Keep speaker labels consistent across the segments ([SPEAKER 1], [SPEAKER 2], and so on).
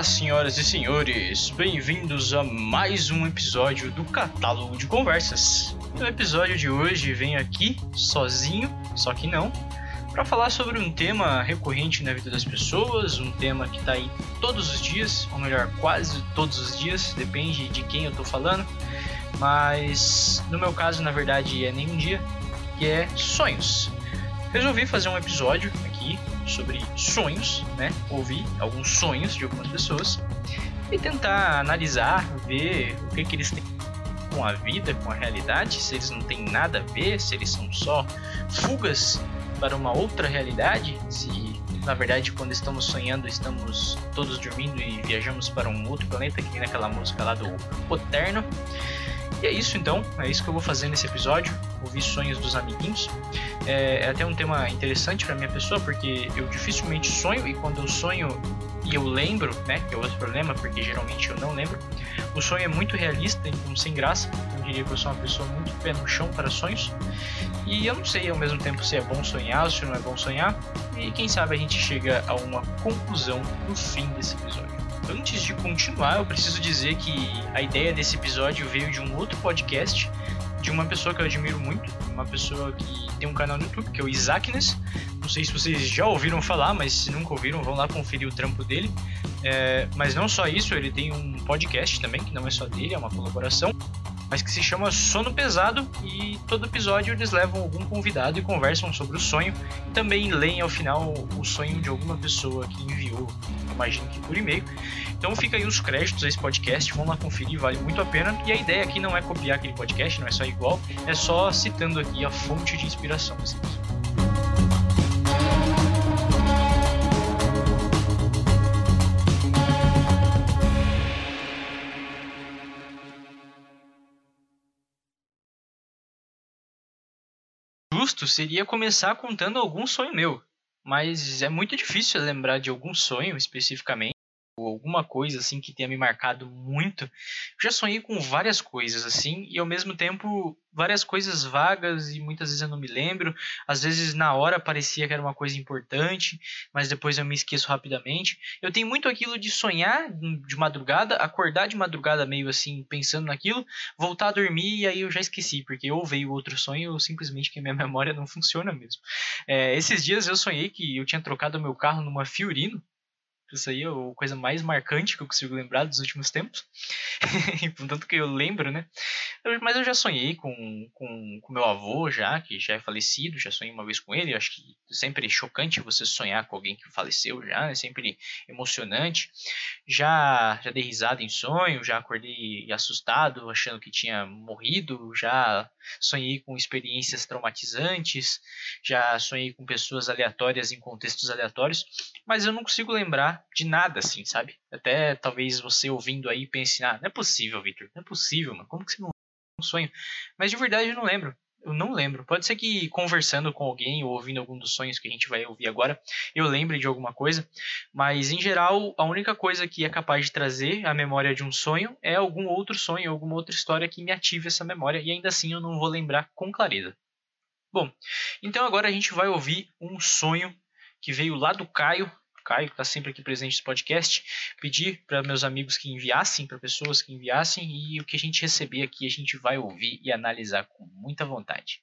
[SPEAKER 1] Olá, senhoras e senhores, bem-vindos a mais um episódio do Catálogo de Conversas. No episódio de hoje venho aqui sozinho, só que não, para falar sobre um tema recorrente na vida das pessoas, um tema que está aí todos os dias, ou melhor, quase todos os dias, depende de quem eu estou falando, mas no meu caso, na verdade, é nenhum dia, que é sonhos. Resolvi fazer um episódio sobre sonhos, né? Ouvir alguns sonhos de algumas pessoas e tentar analisar, ver o que, que eles têm com a vida, com a realidade, se eles não têm nada a ver, se eles são só fugas para uma outra realidade, se na verdade quando estamos sonhando estamos todos dormindo e viajamos para um outro planeta, que nem naquela música lá do Oterno. E é isso então, é isso que eu vou fazer nesse episódio, ouvir sonhos dos amiguinhos. É, é até um tema interessante para minha pessoa, porque eu dificilmente sonho e quando eu sonho e eu lembro, né, que é outro problema, porque geralmente eu não lembro, o sonho é muito realista, então sem graça. Eu diria que eu sou uma pessoa muito pé no chão para sonhos. E eu não sei ao mesmo tempo se é bom sonhar ou se não é bom sonhar. E quem sabe a gente chega a uma conclusão no fim desse episódio. Antes de continuar, eu preciso dizer que a ideia desse episódio veio de um outro podcast de uma pessoa que eu admiro muito, uma pessoa que tem um canal no YouTube, que é o Isaacness. Não sei se vocês já ouviram falar, mas se nunca ouviram, vão lá conferir o trampo dele. É, mas não só isso, ele tem um podcast também, que não é só dele, é uma colaboração, mas que se chama Sono Pesado e todo episódio eles levam algum convidado e conversam sobre o sonho e também leem ao final o sonho de alguma pessoa que enviou, imagino que por e-mail. Então fica aí os créditos a esse podcast, vão lá conferir, vale muito a pena. E a ideia aqui não é copiar aquele podcast, não é só igual, é só citando aqui a fonte de inspiração. Justo seria começar contando algum sonho meu, mas é muito difícil lembrar de algum sonho especificamente alguma coisa assim que tenha me marcado muito. Já sonhei com várias coisas assim e ao mesmo tempo várias coisas vagas e muitas vezes eu não me lembro. Às vezes na hora parecia que era uma coisa importante, mas depois eu me esqueço rapidamente. Eu tenho muito aquilo de sonhar de madrugada, acordar de madrugada meio assim pensando naquilo, voltar a dormir e aí eu já esqueci, porque ou veio outro sonho ou simplesmente que a minha memória não funciona mesmo. É, esses dias eu sonhei que eu tinha trocado meu carro numa Fiorino isso aí é a coisa mais marcante que eu consigo lembrar dos últimos tempos. Tanto que eu lembro, né? Mas eu já sonhei com, com, com meu avô, já, que já é falecido, já sonhei uma vez com ele. Eu acho que é sempre chocante você sonhar com alguém que faleceu já, é sempre emocionante. Já, já dei risada em sonho, já acordei assustado, achando que tinha morrido, já sonhei com experiências traumatizantes, já sonhei com pessoas aleatórias em contextos aleatórios, mas eu não consigo lembrar de nada, assim, sabe? Até talvez você ouvindo aí pense, ah, não é possível, Victor, não é possível, mano, como que você não um sonho? Mas de verdade eu não lembro. Eu não lembro. Pode ser que conversando com alguém ou ouvindo algum dos sonhos que a gente vai ouvir agora, eu lembre de alguma coisa. Mas em geral, a única coisa que é capaz de trazer a memória de um sonho é algum outro sonho, alguma outra história que me ative essa memória. E ainda assim eu não vou lembrar com clareza. Bom, então agora a gente vai ouvir um sonho que veio lá do Caio, Caio, que está sempre aqui presente nesse podcast, pedir para meus amigos que enviassem, para pessoas que enviassem, e o que a gente receber aqui a gente vai ouvir e analisar com muita vontade.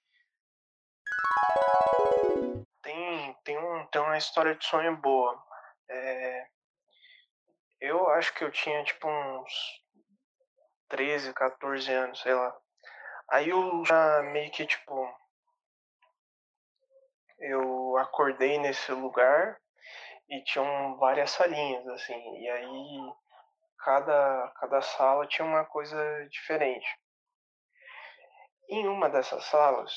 [SPEAKER 2] Tem, tem, um, tem uma história de sonho boa. É, eu acho que eu tinha tipo uns 13, 14 anos, sei lá. Aí eu já meio que tipo. Eu acordei nesse lugar e tinham várias salinhas, assim, e aí cada, cada sala tinha uma coisa diferente. Em uma dessas salas,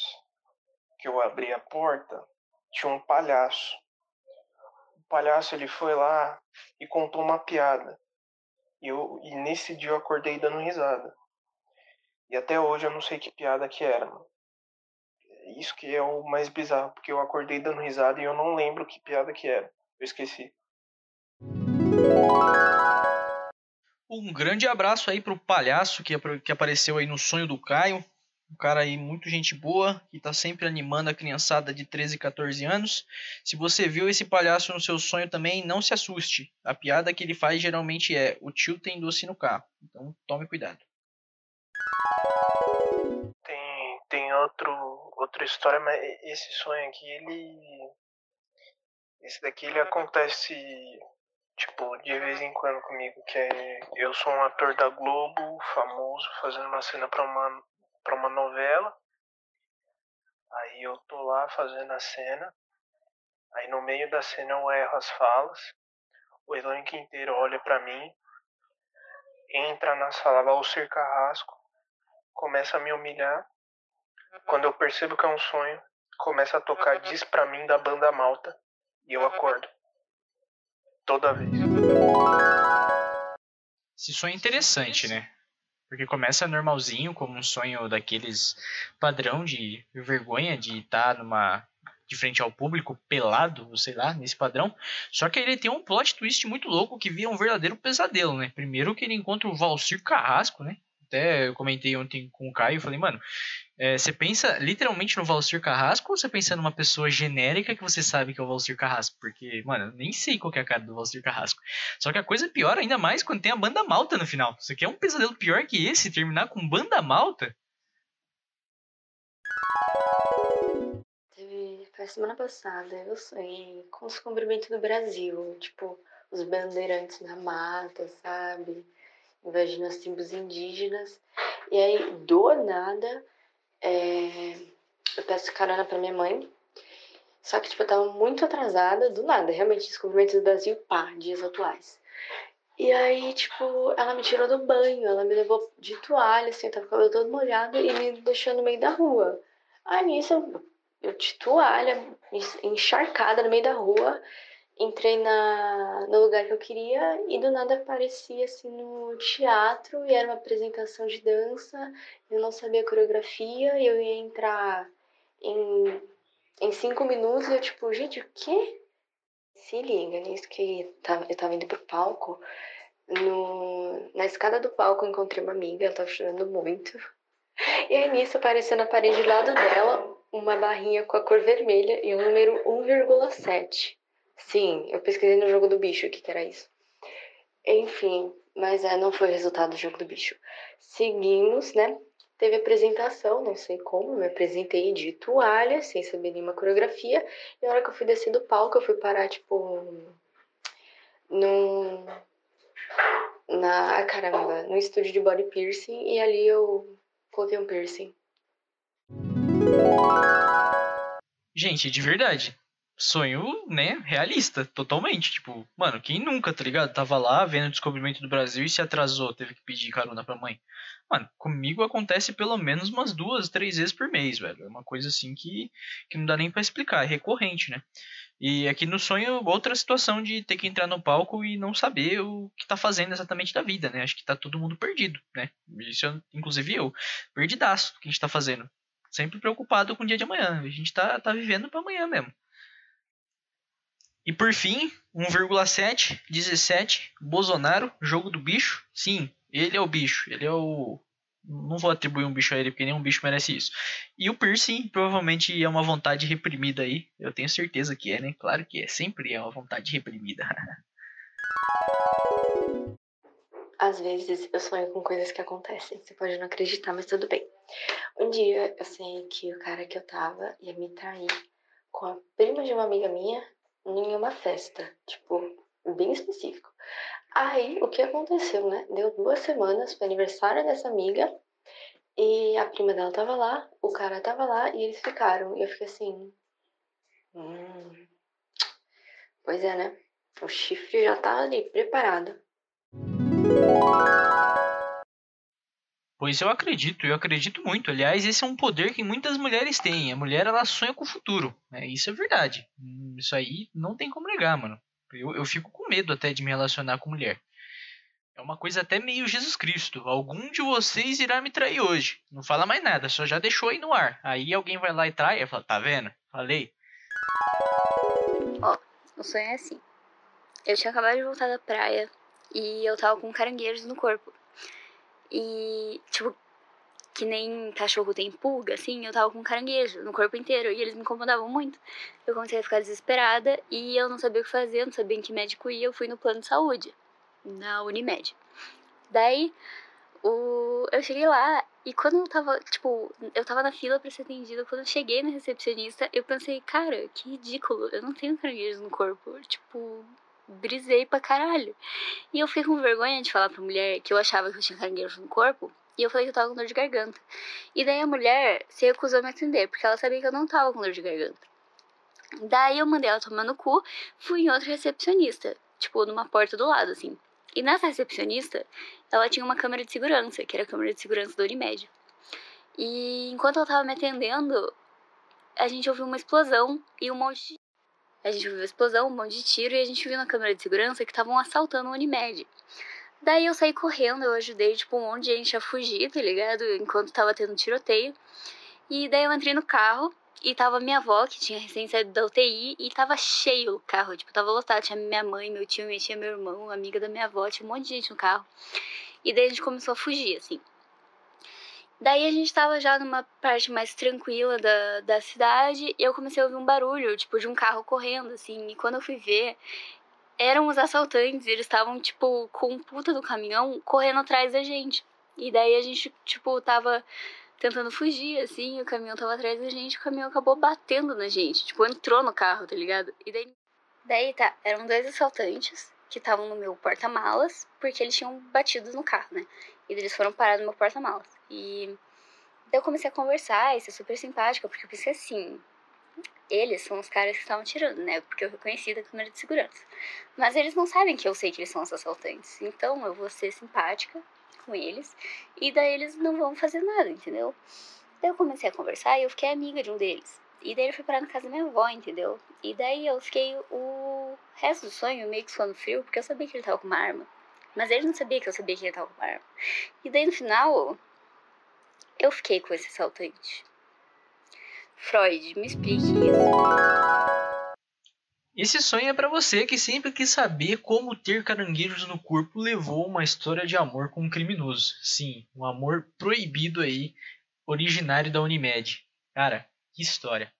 [SPEAKER 2] que eu abri a porta, tinha um palhaço. O palhaço ele foi lá e contou uma piada. E, eu, e nesse dia eu acordei dando risada. E até hoje eu não sei que piada que era. Isso que é o mais bizarro, porque eu acordei dando risada e eu não lembro que piada que era. Eu esqueci.
[SPEAKER 1] Um grande abraço aí pro palhaço que, que apareceu aí no sonho do Caio. Um cara aí muito gente boa, que tá sempre animando a criançada de 13 e 14 anos. Se você viu esse palhaço no seu sonho também, não se assuste. A piada que ele faz geralmente é: o tio tem doce no carro. Então tome cuidado.
[SPEAKER 2] Tem, tem outro, outra história, mas esse sonho aqui, ele. Esse daqui ele acontece tipo, de vez em quando comigo, que é eu sou um ator da Globo, famoso, fazendo uma cena para uma para uma novela. Aí eu tô lá fazendo a cena. Aí no meio da cena eu erro as falas. O elenco inteiro olha para mim. Entra na sala Valcir Carrasco. Começa a me humilhar. Quando eu percebo que é um sonho, começa a tocar Diz pra mim da banda Malta. E eu acordo. Toda vez.
[SPEAKER 1] Esse sonho é interessante, né? Porque começa normalzinho, como um sonho daqueles padrão de vergonha de estar tá numa de frente ao público, pelado, sei lá, nesse padrão. Só que ele tem um plot twist muito louco que vira um verdadeiro pesadelo, né? Primeiro que ele encontra o Valcir Carrasco, né? Até eu comentei ontem com o Caio, falei, mano, é, você pensa literalmente no Valcir Carrasco ou você pensa numa pessoa genérica que você sabe que é o Valcir Carrasco? Porque, mano, eu nem sei qual é a cara do Valcir Carrasco. Só que a coisa é pior ainda mais quando tem a banda malta no final. Você quer um pesadelo pior que esse? Terminar com banda malta?
[SPEAKER 3] Foi semana passada, eu sonhei com o descobrimento do Brasil. Tipo, os bandeirantes na mata, sabe? Invadindo as tribos indígenas. E aí, do nada, é, eu peço carona pra minha mãe. Só que, tipo, eu tava muito atrasada, do nada, realmente, descobrimento do Brasil, pá, dias atuais. E aí, tipo, ela me tirou do banho, ela me levou de toalha, assim, eu tava com o cabelo todo molhado e me deixou no meio da rua. Aí nisso, eu de toalha, encharcada no meio da rua, entrei na, no lugar que eu queria e do nada apareci assim no teatro e era uma apresentação de dança. Eu não sabia coreografia eu ia entrar em, em cinco minutos e eu tipo, gente, o quê? Se liga nisso que tá, eu tava indo pro palco. No, na escada do palco eu encontrei uma amiga, ela tava chorando muito. E aí nisso apareceu na parede do lado dela uma barrinha com a cor vermelha e o número 1,7. Sim, eu pesquisei no jogo do bicho o que, que era isso. Enfim, mas é, não foi o resultado do jogo do bicho. Seguimos, né? Teve apresentação, não sei como, me apresentei de toalha, sem saber nenhuma coreografia. E na hora que eu fui descer do palco, eu fui parar, tipo, num. Na. Ah, caramba, no estúdio de body piercing. E ali eu coloquei um piercing.
[SPEAKER 1] Gente, de verdade, sonho, né, realista, totalmente. Tipo, mano, quem nunca, tá ligado? Tava lá vendo o descobrimento do Brasil e se atrasou, teve que pedir carona pra mãe. Mano, comigo acontece pelo menos umas duas, três vezes por mês, velho. É uma coisa assim que, que não dá nem para explicar, é recorrente, né? E aqui no sonho, outra situação de ter que entrar no palco e não saber o que tá fazendo exatamente da vida, né? Acho que tá todo mundo perdido, né? Isso, inclusive eu, perdidaço o que a gente tá fazendo. Sempre preocupado com o dia de amanhã. A gente tá, tá vivendo para amanhã mesmo. E por fim, 1,7, 17, Bolsonaro, jogo do bicho. Sim, ele é o bicho, ele é o. Não vou atribuir um bicho a ele, porque nenhum bicho merece isso. E o piercing provavelmente é uma vontade reprimida aí. Eu tenho certeza que é, né? Claro que é. Sempre é uma vontade reprimida.
[SPEAKER 3] Às vezes eu sonho com coisas que acontecem. Você pode não acreditar, mas tudo bem. Um dia eu sei que o cara que eu tava ia me trair com a prima de uma amiga minha em uma festa, tipo, bem específico. Aí, o que aconteceu, né? Deu duas semanas pro aniversário dessa amiga e a prima dela tava lá, o cara tava lá e eles ficaram. E eu fiquei assim. Hum, pois é, né? O chifre já tá ali, preparado.
[SPEAKER 1] Pois eu acredito, eu acredito muito. Aliás, esse é um poder que muitas mulheres têm. A mulher, ela sonha com o futuro. Né? Isso é verdade. Hum, isso aí não tem como negar, mano. Eu, eu fico com medo até de me relacionar com mulher. É uma coisa até meio Jesus Cristo. Algum de vocês irá me trair hoje. Não fala mais nada, só já deixou aí no ar. Aí alguém vai lá e trai e fala, tá vendo? Falei.
[SPEAKER 4] Ó, o sonho é assim. Eu tinha acabado de voltar da praia e eu tava com caranguejos no corpo. E, tipo,
[SPEAKER 5] que nem cachorro tem pulga, assim, eu tava com caranguejo no corpo inteiro e eles me incomodavam muito. Eu comecei a ficar desesperada e eu não sabia o que fazer, não sabia em que médico ir, eu fui no plano de saúde, na Unimed. Daí, o... eu cheguei lá e quando eu tava, tipo, eu tava na fila pra ser atendida, quando eu cheguei na recepcionista, eu pensei, cara, que ridículo, eu não tenho caranguejo no corpo, tipo, brisei pra caralho. E eu fiquei com vergonha de falar pra mulher que eu achava que eu tinha caranguejo no corpo, e eu falei que eu tava com dor de garganta. E daí a mulher se recusou a me atender, porque ela sabia que eu não tava com dor de garganta. Daí eu mandei ela tomar no cu, fui em outra recepcionista, tipo, numa porta do lado, assim. E nessa recepcionista, ela tinha uma câmera de segurança, que era a câmera de segurança da Unimed. E enquanto ela tava me atendendo, a gente ouviu uma explosão e um monte de... A gente ouviu a explosão, um monte de tiro, e a gente viu na câmera de segurança que estavam assaltando a Unimed. Daí eu saí correndo, eu ajudei, tipo, um monte de gente a fugir, tá ligado? Enquanto tava tendo tiroteio. E daí eu entrei no carro e tava minha avó, que tinha recém saído da UTI, e tava cheio o carro, tipo, tava lotado. Tinha minha mãe, meu tio, minha tia, meu irmão, amiga da minha avó, tinha um monte de gente no carro. E daí a gente começou a fugir, assim. Daí a gente tava já numa parte mais tranquila da, da cidade e eu comecei a ouvir um barulho, tipo, de um carro correndo, assim. E quando eu fui ver, eram os assaltantes, eles estavam, tipo, com um puta do caminhão correndo atrás da gente. E daí a gente, tipo, tava tentando fugir, assim, o caminhão tava atrás da gente, o caminhão acabou batendo na gente, tipo, entrou no carro, tá ligado? E daí. Daí tá, eram dois assaltantes que estavam no meu porta-malas, porque eles tinham batido no carro, né? E eles foram parar no meu porta-malas. E eu comecei a conversar e ser super simpática, porque eu pensei assim, eles são os caras que estavam tirando, né? Porque eu reconheci da câmera de segurança. Mas eles não sabem que eu sei que eles são os assaltantes. Então eu vou ser simpática com eles. E daí eles não vão fazer nada, entendeu? Daí eu comecei a conversar e eu fiquei amiga de um deles. E daí ele foi parar na casa da minha avó, entendeu? E daí eu fiquei o resto do sonho meio que suando frio, porque eu sabia que ele tava com uma arma. Mas ele não sabia que eu sabia que ele tava com uma arma. E daí no final, eu fiquei com esse assaltante. Freud, me explique isso.
[SPEAKER 1] Esse sonho é para você que sempre quis saber como ter caranguejos no corpo levou uma história de amor com um criminoso. Sim, um amor proibido aí, originário da Unimed. Cara, que história.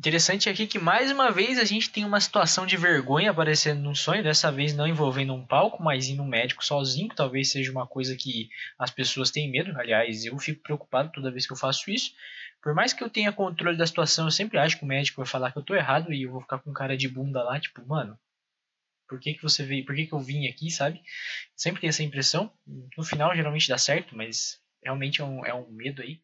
[SPEAKER 1] Interessante aqui que mais uma vez a gente tem uma situação de vergonha aparecendo num sonho, dessa vez não envolvendo um palco, mas indo um médico sozinho, que talvez seja uma coisa que as pessoas têm medo. Aliás, eu fico preocupado toda vez que eu faço isso. Por mais que eu tenha controle da situação, eu sempre acho que o médico vai falar que eu tô errado e eu vou ficar com cara de bunda lá, tipo, mano, por que, que você veio, por que, que eu vim aqui, sabe? Sempre tem essa impressão. No final geralmente dá certo, mas realmente é um, é um medo aí.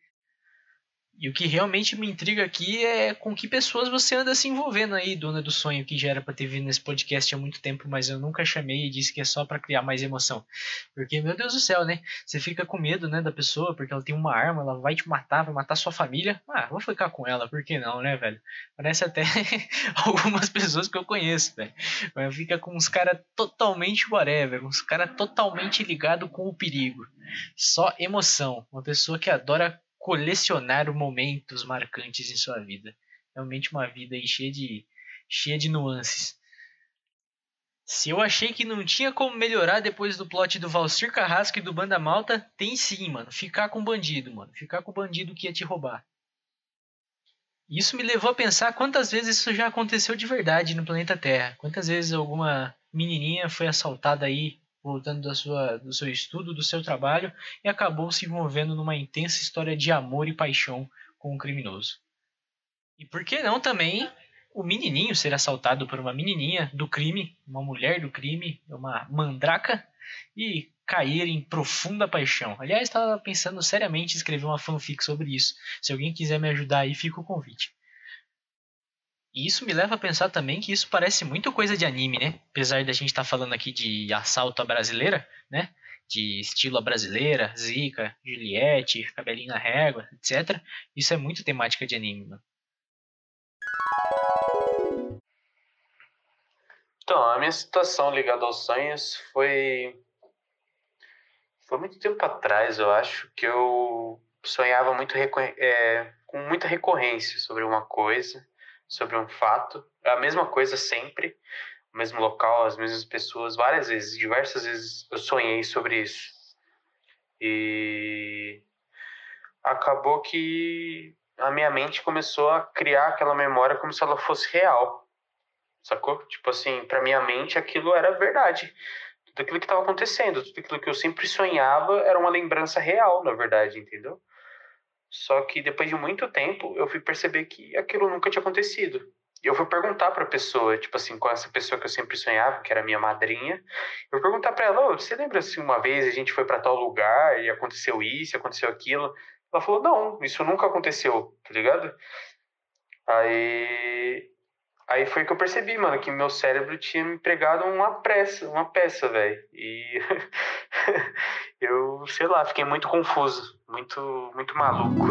[SPEAKER 1] E o que realmente me intriga aqui é com que pessoas você anda se envolvendo aí, dona do sonho, que já era para ter vindo nesse podcast há muito tempo, mas eu nunca chamei e disse que é só para criar mais emoção. Porque, meu Deus do céu, né? Você fica com medo, né, da pessoa, porque ela tem uma arma, ela vai te matar, vai matar sua família. Ah, vou ficar com ela, por que não, né, velho? Parece até algumas pessoas que eu conheço, velho. Mas fica com uns caras totalmente whatever, uns caras totalmente ligados com o perigo. Só emoção. Uma pessoa que adora colecionar momentos marcantes em sua vida. Realmente uma vida cheia de, cheia de nuances. Se eu achei que não tinha como melhorar depois do plot do Valcir Carrasco e do Banda Malta, tem sim, mano. Ficar com o bandido, mano. Ficar com o bandido que ia te roubar. Isso me levou a pensar quantas vezes isso já aconteceu de verdade no planeta Terra. Quantas vezes alguma menininha foi assaltada aí voltando da sua, do seu estudo, do seu trabalho, e acabou se envolvendo numa intensa história de amor e paixão com um criminoso. E por que não também o menininho ser assaltado por uma menininha do crime, uma mulher do crime, uma mandraca, e cair em profunda paixão. Aliás, estava pensando seriamente em escrever uma fanfic sobre isso. Se alguém quiser me ajudar aí, fica o convite. E isso me leva a pensar também que isso parece muito coisa de anime, né? Apesar da gente estar tá falando aqui de assalto à brasileira, né? De estilo à brasileira, Zika, Juliette, cabelinho na régua, etc. Isso é muito temática de anime, mano.
[SPEAKER 6] Então, a minha situação ligada aos sonhos foi. Foi muito tempo atrás, eu acho, que eu sonhava muito é, com muita recorrência sobre uma coisa sobre um fato, é a mesma coisa sempre, o mesmo local, as mesmas pessoas, várias vezes, diversas vezes eu sonhei sobre isso. E acabou que a minha mente começou a criar aquela memória como se ela fosse real. Sacou? Tipo assim, pra minha mente aquilo era verdade. Tudo aquilo que estava acontecendo, tudo aquilo que eu sempre sonhava era uma lembrança real, na verdade, entendeu? Só que depois de muito tempo eu fui perceber que aquilo nunca tinha acontecido. E eu fui perguntar para a pessoa, tipo assim, com essa pessoa que eu sempre sonhava, que era minha madrinha, eu perguntar para ela: oh, você lembra se assim, uma vez a gente foi para tal lugar e aconteceu isso, aconteceu aquilo? Ela falou: não, isso nunca aconteceu, tá ligado? Aí. Aí foi que eu percebi, mano, que meu cérebro tinha me pregado uma peça, uma peça, velho. E eu, sei lá, fiquei muito confuso, muito, muito maluco.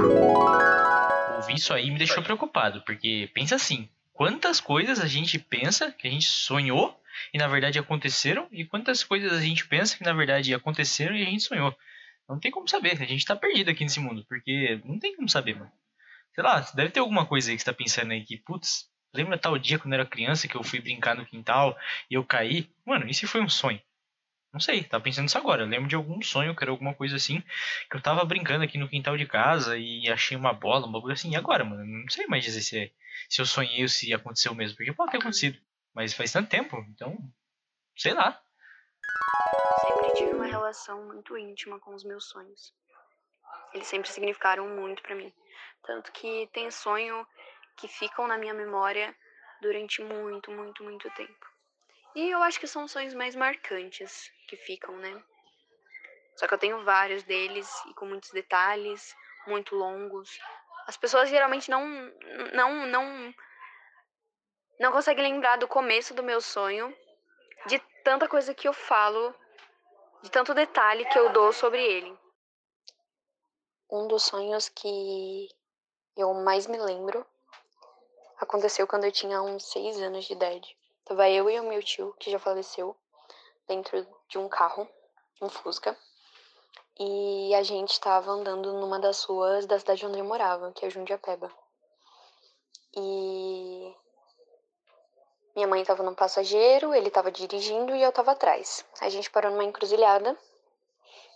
[SPEAKER 1] Ouvir isso aí me deixou preocupado, porque pensa assim, quantas coisas a gente pensa que a gente sonhou e na verdade aconteceram, e quantas coisas a gente pensa que na verdade aconteceram e a gente sonhou. Não tem como saber, a gente tá perdido aqui nesse mundo, porque não tem como saber, mano. Sei lá, deve ter alguma coisa aí que você tá pensando aí que, putz, lembra tal dia quando eu era criança que eu fui brincar no quintal e eu caí? Mano, se foi um sonho? Não sei, tava pensando isso agora. Eu lembro de algum sonho, que era alguma coisa assim, que eu tava brincando aqui no quintal de casa e achei uma bola, uma coisa assim. E agora, mano? Não sei mais dizer se, é, se eu sonhei ou se aconteceu mesmo, porque pode ter acontecido. Mas faz tanto tempo, então, sei lá
[SPEAKER 4] sempre tive uma relação muito íntima com os meus sonhos. Eles sempre significaram muito para mim. Tanto que tem sonho que ficam na minha memória durante muito, muito, muito tempo. E eu acho que são sonhos mais marcantes que ficam, né? Só que eu tenho vários deles e com muitos detalhes, muito longos. As pessoas geralmente não não não não conseguem lembrar do começo do meu sonho, de tanta coisa que eu falo de tanto detalhe que eu dou sobre ele. Um dos sonhos que eu mais me lembro aconteceu quando eu tinha uns seis anos de idade. Tava eu e o meu tio, que já faleceu, dentro de um carro, um Fusca. E a gente estava andando numa das ruas da cidade onde eu morava, que é Jundiapeba. E minha mãe estava no passageiro, ele estava dirigindo e eu estava atrás. A gente parou numa encruzilhada.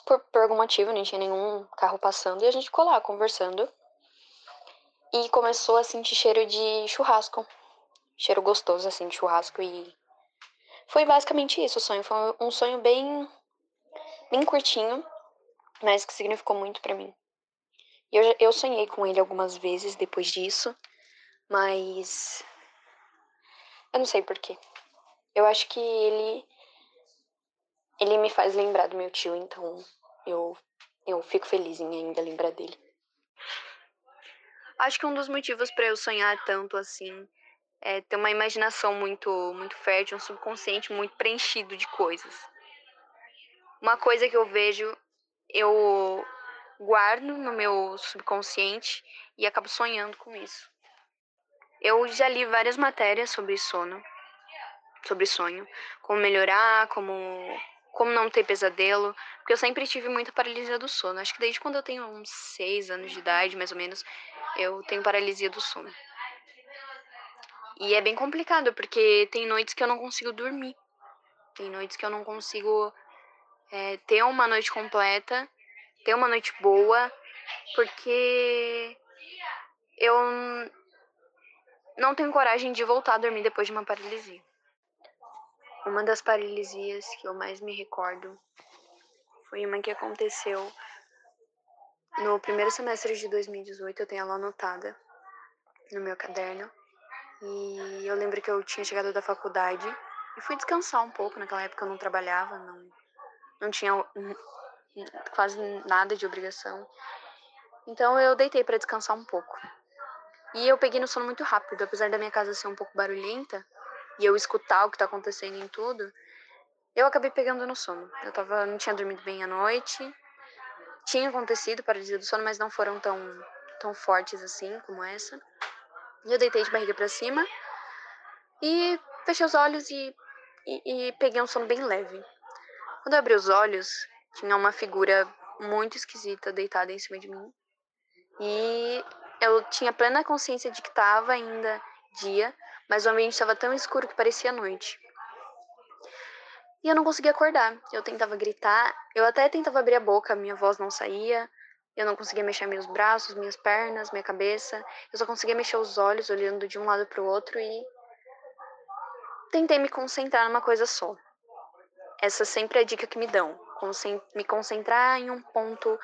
[SPEAKER 4] Por, por algum motivo, não tinha nenhum carro passando e a gente ficou lá conversando. E começou a sentir cheiro de churrasco. Cheiro gostoso, assim, de churrasco. E foi basicamente isso o sonho. Foi um sonho bem, bem curtinho, mas que significou muito para mim. Eu, eu sonhei com ele algumas vezes depois disso, mas eu não sei porquê. Eu acho que ele. Ele me faz lembrar do meu tio, então eu, eu fico feliz em ainda lembrar dele. Acho que um dos motivos para eu sonhar tanto assim é ter uma imaginação muito, muito fértil, um subconsciente muito preenchido de coisas. Uma coisa que eu vejo, eu guardo no meu subconsciente e acabo sonhando com isso. Eu já li várias matérias sobre sono, sobre sonho, como melhorar, como como não ter pesadelo, porque eu sempre tive muita paralisia do sono. Acho que desde quando eu tenho uns seis anos de idade, mais ou menos, eu tenho paralisia do sono. E é bem complicado, porque tem noites que eu não consigo dormir. Tem noites que eu não consigo é, ter uma noite completa, ter uma noite boa, porque eu não tenho coragem de voltar a dormir depois de uma paralisia. Uma das paralisias que eu mais me recordo foi uma que aconteceu no primeiro semestre de 2018. Eu tenho ela anotada no meu caderno. E eu lembro que eu tinha chegado da faculdade e fui descansar um pouco. Naquela época eu não trabalhava, não, não tinha quase nada de obrigação. Então eu deitei para descansar um pouco. E eu peguei no sono muito rápido, apesar da minha casa ser um pouco barulhenta e eu escutar o que tá acontecendo em tudo, eu acabei pegando no sono. Eu tava, não tinha dormido bem à noite. Tinha acontecido paralisia do sono, mas não foram tão tão fortes assim como essa. Eu deitei de barriga para cima e fechei os olhos e, e, e peguei um sono bem leve. Quando eu abri os olhos, tinha uma figura muito esquisita deitada em cima de mim. E eu tinha plena consciência de que estava ainda dia, mas o ambiente estava tão escuro que parecia noite. E eu não conseguia acordar. Eu tentava gritar, eu até tentava abrir a boca, minha voz não saía. Eu não conseguia mexer meus braços, minhas pernas, minha cabeça. Eu só conseguia mexer os olhos, olhando de um lado para o outro e tentei me concentrar numa coisa só. Essa sempre é a dica que me dão. Me concentrar em um ponto,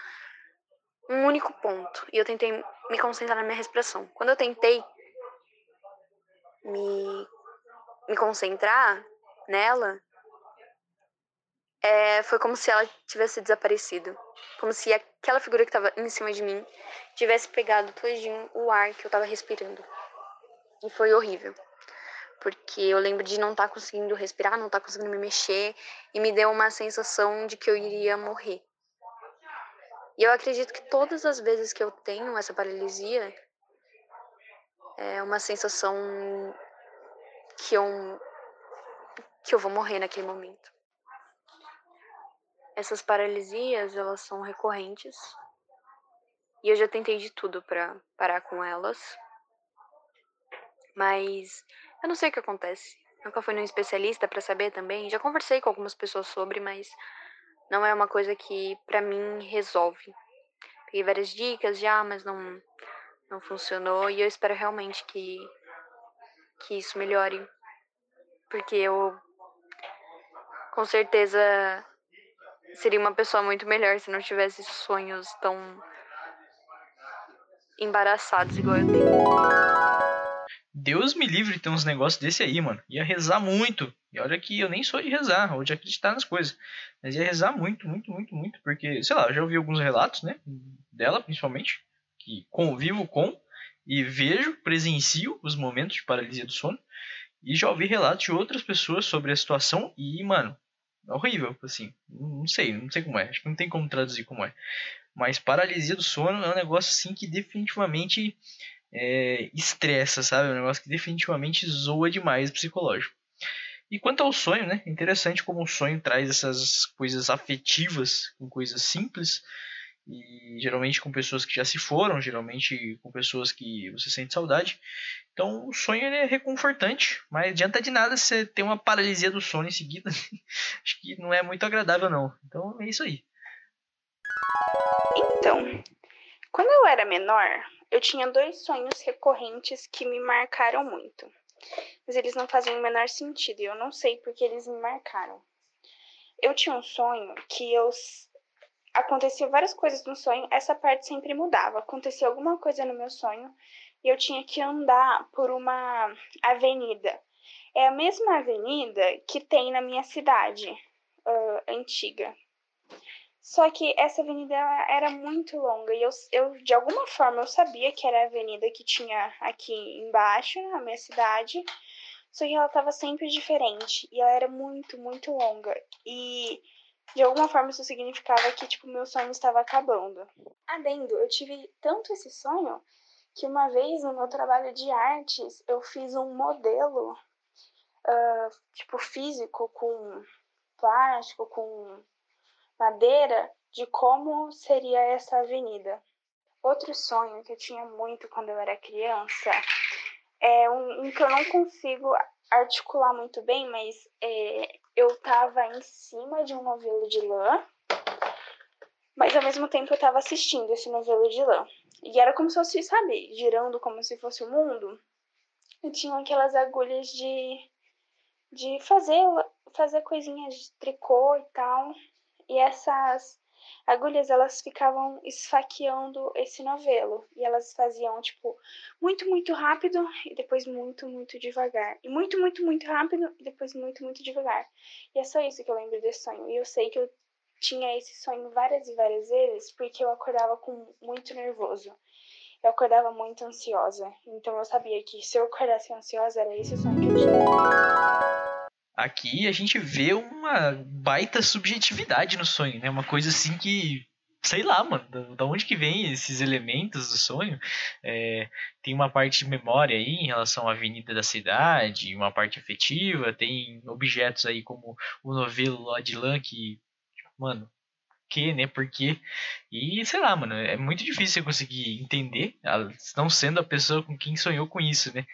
[SPEAKER 4] um único ponto. E eu tentei me concentrar na minha respiração. Quando eu tentei me, me concentrar nela, é, foi como se ela tivesse desaparecido. Como se aquela figura que estava em cima de mim tivesse pegado todinho o ar que eu estava respirando. E foi horrível. Porque eu lembro de não estar tá conseguindo respirar, não estar tá conseguindo me mexer, e me deu uma sensação de que eu iria morrer. E eu acredito que todas as vezes que eu tenho essa paralisia, é uma sensação que eu, que eu vou morrer naquele momento. Essas paralisias, elas são recorrentes. E eu já tentei de tudo para parar com elas. Mas eu não sei o que acontece. Nunca fui num especialista para saber também. Já conversei com algumas pessoas sobre, mas não é uma coisa que para mim resolve. Peguei várias dicas já, mas não não funcionou e eu espero realmente que que isso melhore. Porque eu com certeza seria uma pessoa muito melhor se não tivesse sonhos tão embaraçados igual eu tenho.
[SPEAKER 1] Deus me livre de ter uns negócios desse aí, mano. Ia rezar muito. E olha que eu nem sou de rezar ou de acreditar nas coisas. Mas ia rezar muito, muito, muito, muito. Porque, sei lá, já ouvi alguns relatos, né? Dela, principalmente. Que convivo com e vejo, presencio os momentos de paralisia do sono. E já ouvi relatos de outras pessoas sobre a situação. E, mano, horrível, assim. Não sei, não sei como é. Acho que não tem como traduzir como é. Mas paralisia do sono é um negócio assim que definitivamente é, estressa, sabe? É um negócio que definitivamente zoa demais o psicológico. E quanto ao sonho, né? Interessante como o sonho traz essas coisas afetivas com coisas simples e geralmente com pessoas que já se foram, geralmente com pessoas que você sente saudade. Então o sonho é reconfortante, mas adianta de nada você ter uma paralisia do sono em seguida. Acho que não é muito agradável não. Então é isso aí.
[SPEAKER 7] Então, quando eu era menor, eu tinha dois sonhos recorrentes que me marcaram muito. Mas eles não fazem o menor sentido e eu não sei porque eles me marcaram. Eu tinha um sonho que eu acontecia várias coisas no sonho, essa parte sempre mudava. Acontecia alguma coisa no meu sonho e eu tinha que andar por uma avenida. É a mesma avenida que tem na minha cidade uh, antiga. Só que essa avenida era muito longa e eu, eu, de alguma forma, eu sabia que era a avenida que tinha aqui embaixo, na minha cidade, só que ela estava sempre diferente e ela era muito, muito longa. E de alguma forma isso significava que, tipo, meu sonho estava acabando. Adendo, eu tive tanto esse sonho que uma vez no meu trabalho de artes eu fiz um modelo, uh, tipo, físico com plástico, com madeira, de como seria essa avenida. Outro sonho que eu tinha muito quando eu era criança é um, um que eu não consigo articular muito bem, mas é, eu tava em cima de um novelo de lã, mas ao mesmo tempo eu tava assistindo esse novelo de lã. E era como se fosse, sabe, girando como se fosse o mundo. E tinham aquelas agulhas de, de fazer, fazer coisinhas de tricô e tal. E essas agulhas elas ficavam esfaqueando esse novelo e elas faziam tipo muito muito rápido e depois muito muito devagar. E muito muito muito rápido e depois muito muito devagar. E é só isso que eu lembro desse sonho. E eu sei que eu tinha esse sonho várias e várias vezes porque eu acordava com muito nervoso. Eu acordava muito ansiosa. Então eu sabia que se eu acordasse ansiosa era esse o sonho que eu tinha
[SPEAKER 1] Aqui a gente vê uma baita subjetividade no sonho, né? Uma coisa assim que sei lá, mano, da, onde que vem esses elementos do sonho? É, tem uma parte de memória aí em relação à avenida da cidade, uma parte afetiva, tem objetos aí como o novelo lá de lã que, mano, que, né, por quê? E sei lá, mano, é muito difícil eu conseguir entender, não sendo a pessoa com quem sonhou com isso, né?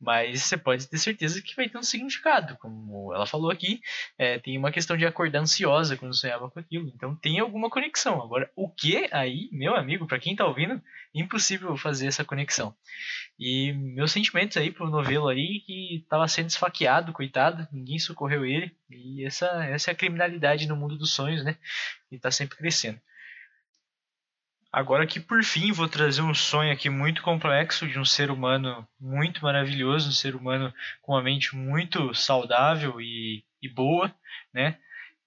[SPEAKER 1] Mas você pode ter certeza que vai ter um significado. Como ela falou aqui, é, tem uma questão de acordar ansiosa quando sonhava com aquilo. Então tem alguma conexão. Agora, o que aí, meu amigo, para quem tá ouvindo, impossível fazer essa conexão. E meus sentimentos aí pro novelo aí, que tava sendo esfaqueado, coitado, ninguém socorreu ele. E essa, essa é a criminalidade no mundo dos sonhos, né? E tá sempre crescendo. Agora que por fim vou trazer um sonho aqui muito complexo de um ser humano muito maravilhoso, um ser humano com uma mente muito saudável e, e boa, né?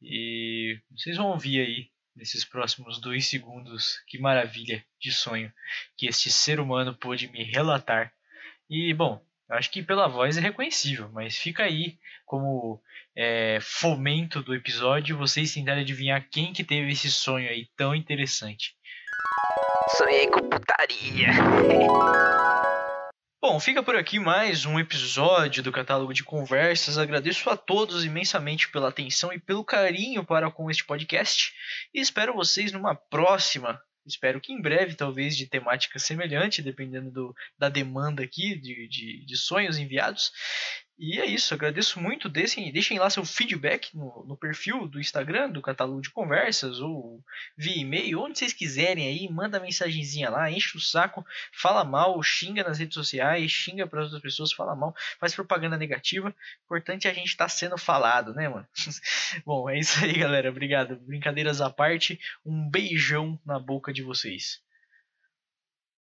[SPEAKER 1] E vocês vão ouvir aí nesses próximos dois segundos que maravilha de sonho que este ser humano pôde me relatar. E bom, acho que pela voz é reconhecível, mas fica aí como é, fomento do episódio vocês tentarem adivinhar quem que teve esse sonho aí tão interessante.
[SPEAKER 8] Sonhei com putaria.
[SPEAKER 1] Bom, fica por aqui mais um episódio do catálogo de conversas. Agradeço a todos imensamente pela atenção e pelo carinho para com este podcast. E espero vocês numa próxima. Espero que em breve, talvez de temática semelhante, dependendo do, da demanda aqui de, de, de sonhos enviados. E é isso, agradeço muito. Deixem, deixem lá seu feedback no, no perfil do Instagram, do catálogo de conversas, ou via e-mail, onde vocês quiserem aí, manda mensagenzinha lá, enche o saco, fala mal, xinga nas redes sociais, xinga para outras pessoas, fala mal, faz propaganda negativa. Importante é a gente estar tá sendo falado, né, mano? Bom, é isso aí, galera. Obrigado. Brincadeiras à parte, um beijão na boca de vocês.